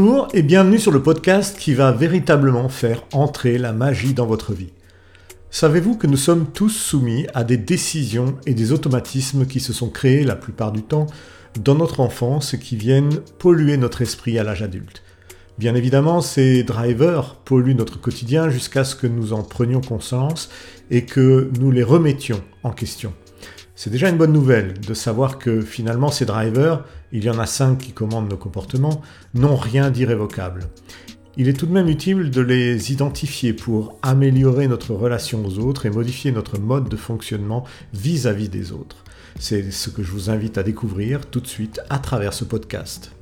Bonjour et bienvenue sur le podcast qui va véritablement faire entrer la magie dans votre vie. Savez-vous que nous sommes tous soumis à des décisions et des automatismes qui se sont créés la plupart du temps dans notre enfance et qui viennent polluer notre esprit à l'âge adulte? Bien évidemment, ces drivers polluent notre quotidien jusqu'à ce que nous en prenions conscience et que nous les remettions en question. C'est déjà une bonne nouvelle de savoir que finalement ces drivers, il y en a cinq qui commandent nos comportements, n'ont rien d'irrévocable. Il est tout de même utile de les identifier pour améliorer notre relation aux autres et modifier notre mode de fonctionnement vis-à-vis des autres. C'est ce que je vous invite à découvrir tout de suite à travers ce podcast.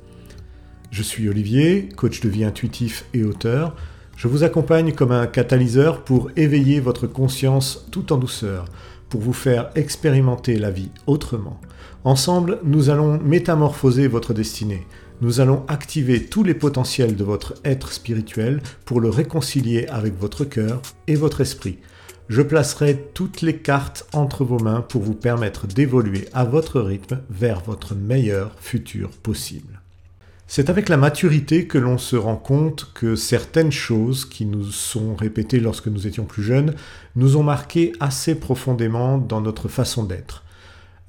Je suis Olivier, coach de vie intuitif et auteur. Je vous accompagne comme un catalyseur pour éveiller votre conscience tout en douceur pour vous faire expérimenter la vie autrement. Ensemble, nous allons métamorphoser votre destinée. Nous allons activer tous les potentiels de votre être spirituel pour le réconcilier avec votre cœur et votre esprit. Je placerai toutes les cartes entre vos mains pour vous permettre d'évoluer à votre rythme vers votre meilleur futur possible. C'est avec la maturité que l'on se rend compte que certaines choses qui nous sont répétées lorsque nous étions plus jeunes nous ont marqué assez profondément dans notre façon d'être.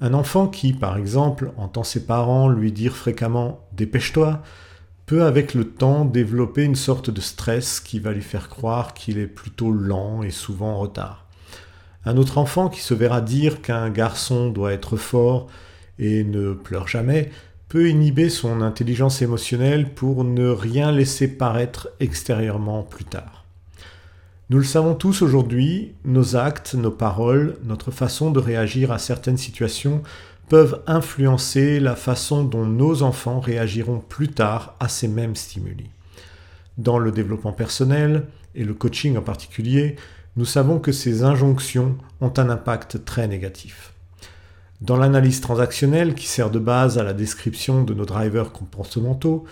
Un enfant qui, par exemple, entend ses parents lui dire fréquemment ⁇ Dépêche-toi ⁇ peut avec le temps développer une sorte de stress qui va lui faire croire qu'il est plutôt lent et souvent en retard. Un autre enfant qui se verra dire qu'un garçon doit être fort et ne pleure jamais peut inhiber son intelligence émotionnelle pour ne rien laisser paraître extérieurement plus tard. Nous le savons tous aujourd'hui, nos actes, nos paroles, notre façon de réagir à certaines situations peuvent influencer la façon dont nos enfants réagiront plus tard à ces mêmes stimuli. Dans le développement personnel, et le coaching en particulier, nous savons que ces injonctions ont un impact très négatif. Dans l'analyse transactionnelle qui sert de base à la description de nos drivers comportementaux,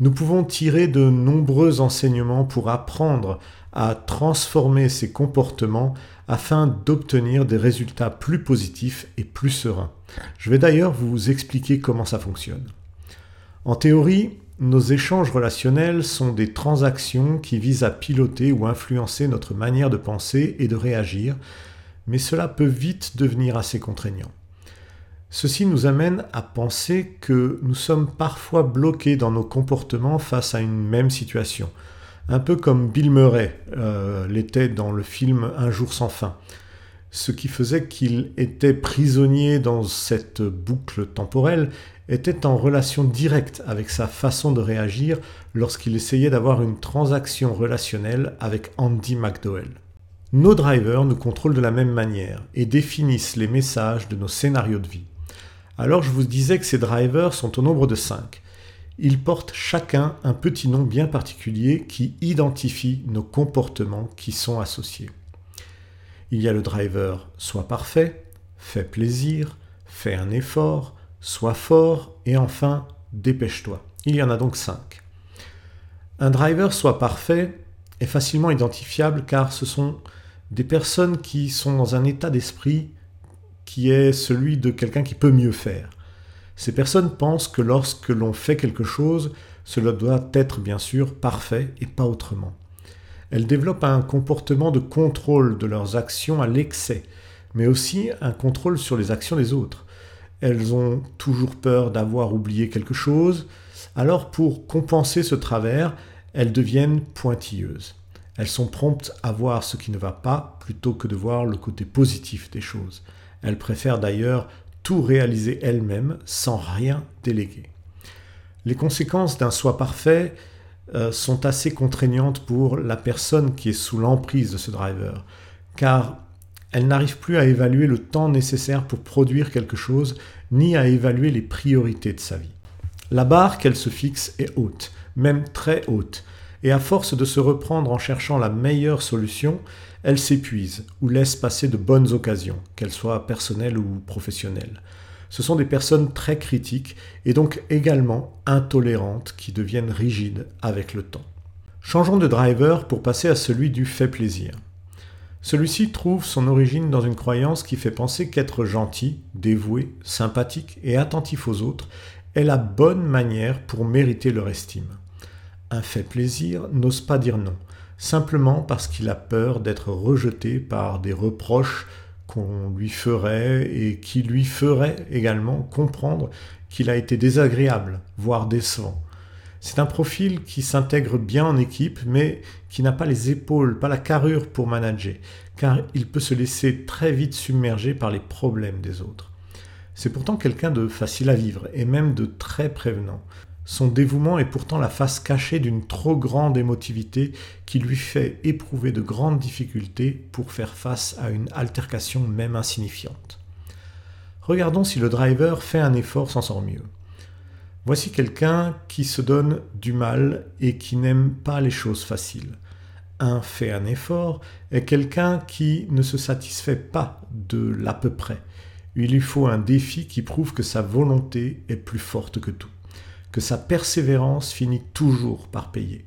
nous pouvons tirer de nombreux enseignements pour apprendre à transformer ces comportements afin d'obtenir des résultats plus positifs et plus sereins. Je vais d'ailleurs vous expliquer comment ça fonctionne. En théorie, nos échanges relationnels sont des transactions qui visent à piloter ou influencer notre manière de penser et de réagir, mais cela peut vite devenir assez contraignant. Ceci nous amène à penser que nous sommes parfois bloqués dans nos comportements face à une même situation, un peu comme Bill Murray euh, l'était dans le film Un jour sans fin, ce qui faisait qu'il était prisonnier dans cette boucle temporelle était en relation directe avec sa façon de réagir lorsqu'il essayait d'avoir une transaction relationnelle avec Andy McDowell. Nos drivers nous contrôlent de la même manière et définissent les messages de nos scénarios de vie. Alors je vous disais que ces drivers sont au nombre de 5. Ils portent chacun un petit nom bien particulier qui identifie nos comportements qui sont associés. Il y a le driver Sois parfait, Fais plaisir, Fais un effort, Sois fort et enfin Dépêche-toi. Il y en a donc 5. Un driver Sois parfait est facilement identifiable car ce sont des personnes qui sont dans un état d'esprit qui est celui de quelqu'un qui peut mieux faire. Ces personnes pensent que lorsque l'on fait quelque chose, cela doit être bien sûr parfait et pas autrement. Elles développent un comportement de contrôle de leurs actions à l'excès, mais aussi un contrôle sur les actions des autres. Elles ont toujours peur d'avoir oublié quelque chose, alors pour compenser ce travers, elles deviennent pointilleuses. Elles sont promptes à voir ce qui ne va pas plutôt que de voir le côté positif des choses. Elle préfère d'ailleurs tout réaliser elle-même sans rien déléguer. Les conséquences d'un soi parfait euh, sont assez contraignantes pour la personne qui est sous l'emprise de ce driver, car elle n'arrive plus à évaluer le temps nécessaire pour produire quelque chose, ni à évaluer les priorités de sa vie. La barre qu'elle se fixe est haute, même très haute, et à force de se reprendre en cherchant la meilleure solution, elle s'épuise ou laisse passer de bonnes occasions, qu'elles soient personnelles ou professionnelles. Ce sont des personnes très critiques et donc également intolérantes qui deviennent rigides avec le temps. Changeons de driver pour passer à celui du fait plaisir. Celui-ci trouve son origine dans une croyance qui fait penser qu'être gentil, dévoué, sympathique et attentif aux autres est la bonne manière pour mériter leur estime. un fait plaisir, n'ose pas dire non, simplement parce qu'il a peur d'être rejeté par des reproches qu'on lui ferait et qui lui feraient également comprendre qu'il a été désagréable, voire décevant. C'est un profil qui s'intègre bien en équipe, mais qui n'a pas les épaules, pas la carrure pour manager, car il peut se laisser très vite submerger par les problèmes des autres. C'est pourtant quelqu'un de facile à vivre, et même de très prévenant. Son dévouement est pourtant la face cachée d'une trop grande émotivité qui lui fait éprouver de grandes difficultés pour faire face à une altercation même insignifiante. Regardons si le driver fait un effort s'en sort mieux. Voici quelqu'un qui se donne du mal et qui n'aime pas les choses faciles. Un fait un effort est quelqu'un qui ne se satisfait pas de l'à peu près. Il lui faut un défi qui prouve que sa volonté est plus forte que tout, que sa persévérance finit toujours par payer.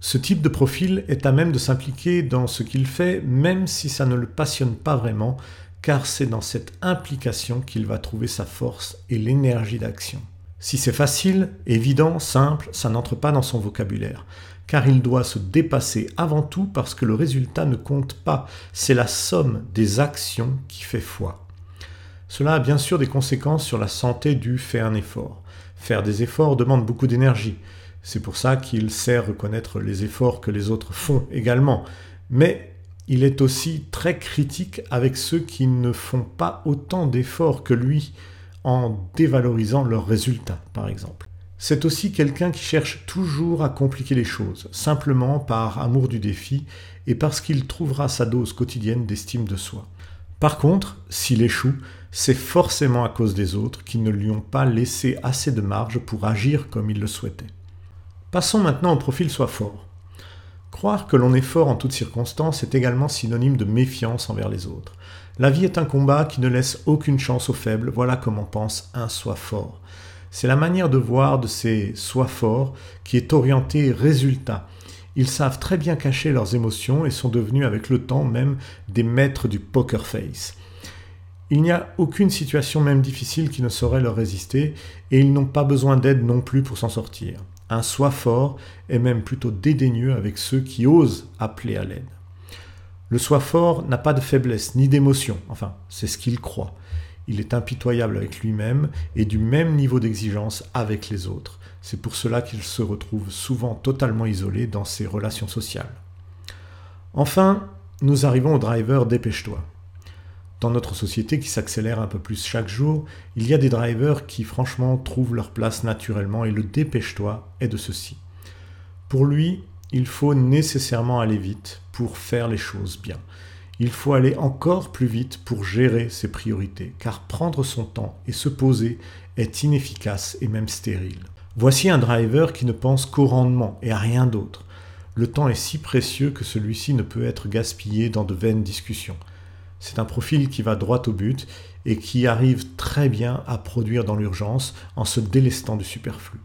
Ce type de profil est à même de s'impliquer dans ce qu'il fait même si ça ne le passionne pas vraiment, car c'est dans cette implication qu'il va trouver sa force et l'énergie d'action. Si c'est facile, évident, simple, ça n'entre pas dans son vocabulaire, car il doit se dépasser avant tout parce que le résultat ne compte pas, c'est la somme des actions qui fait foi. Cela a bien sûr des conséquences sur la santé du faire un effort. Faire des efforts demande beaucoup d'énergie. C'est pour ça qu'il sait reconnaître les efforts que les autres font également. Mais il est aussi très critique avec ceux qui ne font pas autant d'efforts que lui, en dévalorisant leurs résultats, par exemple. C'est aussi quelqu'un qui cherche toujours à compliquer les choses, simplement par amour du défi et parce qu'il trouvera sa dose quotidienne d'estime de soi. Par contre, s'il échoue, c'est forcément à cause des autres qui ne lui ont pas laissé assez de marge pour agir comme il le souhaitait. Passons maintenant au profil soit fort. Croire que l'on est fort en toutes circonstances est également synonyme de méfiance envers les autres. La vie est un combat qui ne laisse aucune chance aux faibles, voilà comment pense un soi fort. C'est la manière de voir de ces soi forts qui est orientée résultat. Ils savent très bien cacher leurs émotions et sont devenus avec le temps même des maîtres du poker face. Il n'y a aucune situation même difficile qui ne saurait leur résister et ils n'ont pas besoin d'aide non plus pour s'en sortir. Un soi fort est même plutôt dédaigneux avec ceux qui osent appeler à l'aide. Le soi fort n'a pas de faiblesse ni d'émotion, enfin, c'est ce qu'il croit. Il est impitoyable avec lui-même et du même niveau d'exigence avec les autres. C'est pour cela qu'il se retrouve souvent totalement isolé dans ses relations sociales. Enfin, nous arrivons au driver dépêche-toi. Dans notre société qui s'accélère un peu plus chaque jour, il y a des drivers qui franchement trouvent leur place naturellement et le dépêche-toi est de ceci. Pour lui, il faut nécessairement aller vite pour faire les choses bien. Il faut aller encore plus vite pour gérer ses priorités, car prendre son temps et se poser est inefficace et même stérile. Voici un driver qui ne pense qu'au rendement et à rien d'autre. Le temps est si précieux que celui-ci ne peut être gaspillé dans de vaines discussions. C'est un profil qui va droit au but et qui arrive très bien à produire dans l'urgence en se délestant du superflu.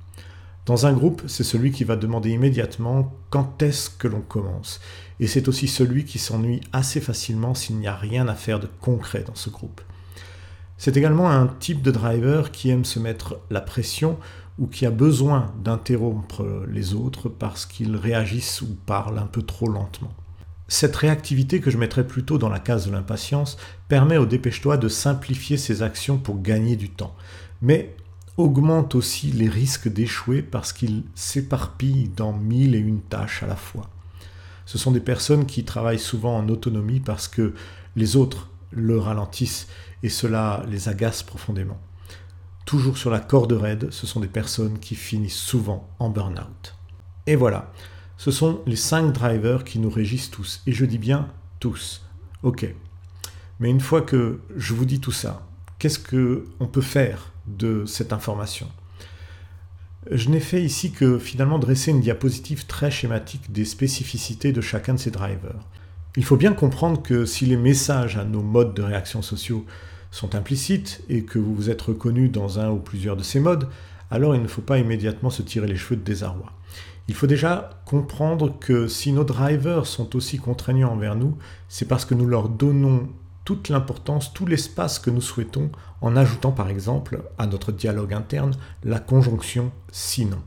Dans un groupe, c'est celui qui va demander immédiatement quand est-ce que l'on commence. Et c'est aussi celui qui s'ennuie assez facilement s'il n'y a rien à faire de concret dans ce groupe. C'est également un type de driver qui aime se mettre la pression ou qui a besoin d'interrompre les autres parce qu'ils réagissent ou parlent un peu trop lentement. Cette réactivité que je mettrais plutôt dans la case de l'impatience permet au dépêche-toi de simplifier ses actions pour gagner du temps. Mais augmente aussi les risques d'échouer parce qu'il s'éparpille dans mille et une tâches à la fois. Ce sont des personnes qui travaillent souvent en autonomie parce que les autres le ralentissent et cela les agace profondément. Toujours sur la corde raide, ce sont des personnes qui finissent souvent en burn-out. Et voilà, ce sont les cinq drivers qui nous régissent tous. Et je dis bien tous. Ok. Mais une fois que je vous dis tout ça, qu'est-ce qu'on peut faire de cette information? Je n'ai fait ici que finalement dresser une diapositive très schématique des spécificités de chacun de ces drivers. Il faut bien comprendre que si les messages à nos modes de réaction sociaux sont implicites et que vous vous êtes reconnu dans un ou plusieurs de ces modes, alors il ne faut pas immédiatement se tirer les cheveux de désarroi. Il faut déjà comprendre que si nos drivers sont aussi contraignants envers nous, c'est parce que nous leur donnons toute l'importance, tout l'espace que nous souhaitons en ajoutant par exemple à notre dialogue interne la conjonction sinon.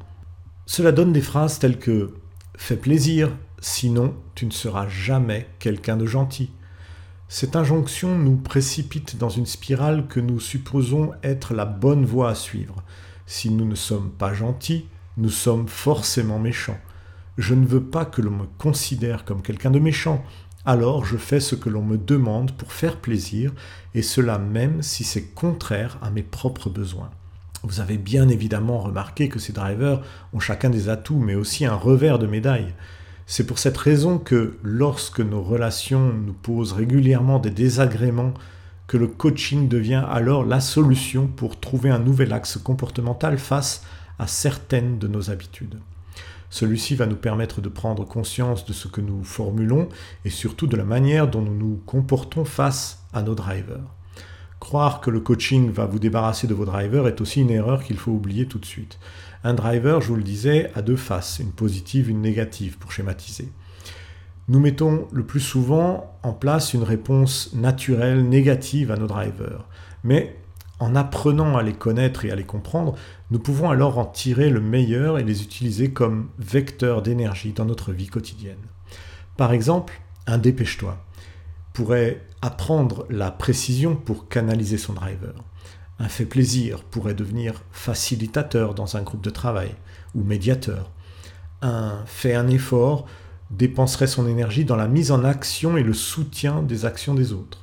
Cela donne des phrases telles que Fais plaisir, sinon tu ne seras jamais quelqu'un de gentil. Cette injonction nous précipite dans une spirale que nous supposons être la bonne voie à suivre. Si nous ne sommes pas gentils, nous sommes forcément méchants. Je ne veux pas que l'on me considère comme quelqu'un de méchant, alors je fais ce que l'on me demande pour faire plaisir, et cela même si c'est contraire à mes propres besoins. Vous avez bien évidemment remarqué que ces drivers ont chacun des atouts, mais aussi un revers de médaille. C'est pour cette raison que lorsque nos relations nous posent régulièrement des désagréments, que le coaching devient alors la solution pour trouver un nouvel axe comportemental face à certaines de nos habitudes. Celui-ci va nous permettre de prendre conscience de ce que nous formulons et surtout de la manière dont nous nous comportons face à nos drivers. Croire que le coaching va vous débarrasser de vos drivers est aussi une erreur qu'il faut oublier tout de suite. Un driver, je vous le disais, a deux faces, une positive, une négative, pour schématiser. Nous mettons le plus souvent en place une réponse naturelle négative à nos drivers. Mais en apprenant à les connaître et à les comprendre, nous pouvons alors en tirer le meilleur et les utiliser comme vecteurs d'énergie dans notre vie quotidienne. Par exemple, un dépêche-toi pourrait apprendre la précision pour canaliser son driver. Un fait plaisir pourrait devenir facilitateur dans un groupe de travail ou médiateur. Un fait un effort dépenserait son énergie dans la mise en action et le soutien des actions des autres.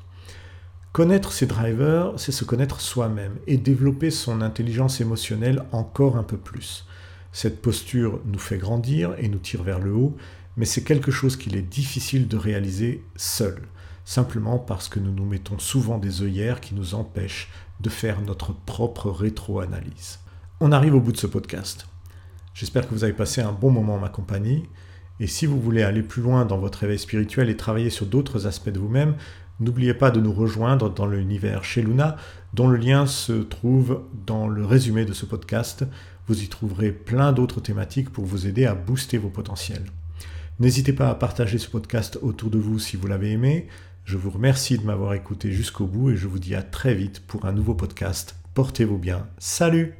Connaître ses drivers, c'est se connaître soi-même et développer son intelligence émotionnelle encore un peu plus. Cette posture nous fait grandir et nous tire vers le haut, mais c'est quelque chose qu'il est difficile de réaliser seul simplement parce que nous nous mettons souvent des œillères qui nous empêchent de faire notre propre rétro-analyse. On arrive au bout de ce podcast. J'espère que vous avez passé un bon moment en ma compagnie. Et si vous voulez aller plus loin dans votre éveil spirituel et travailler sur d'autres aspects de vous-même, n'oubliez pas de nous rejoindre dans l'univers chez Luna, dont le lien se trouve dans le résumé de ce podcast. Vous y trouverez plein d'autres thématiques pour vous aider à booster vos potentiels. N'hésitez pas à partager ce podcast autour de vous si vous l'avez aimé. Je vous remercie de m'avoir écouté jusqu'au bout et je vous dis à très vite pour un nouveau podcast. Portez-vous bien. Salut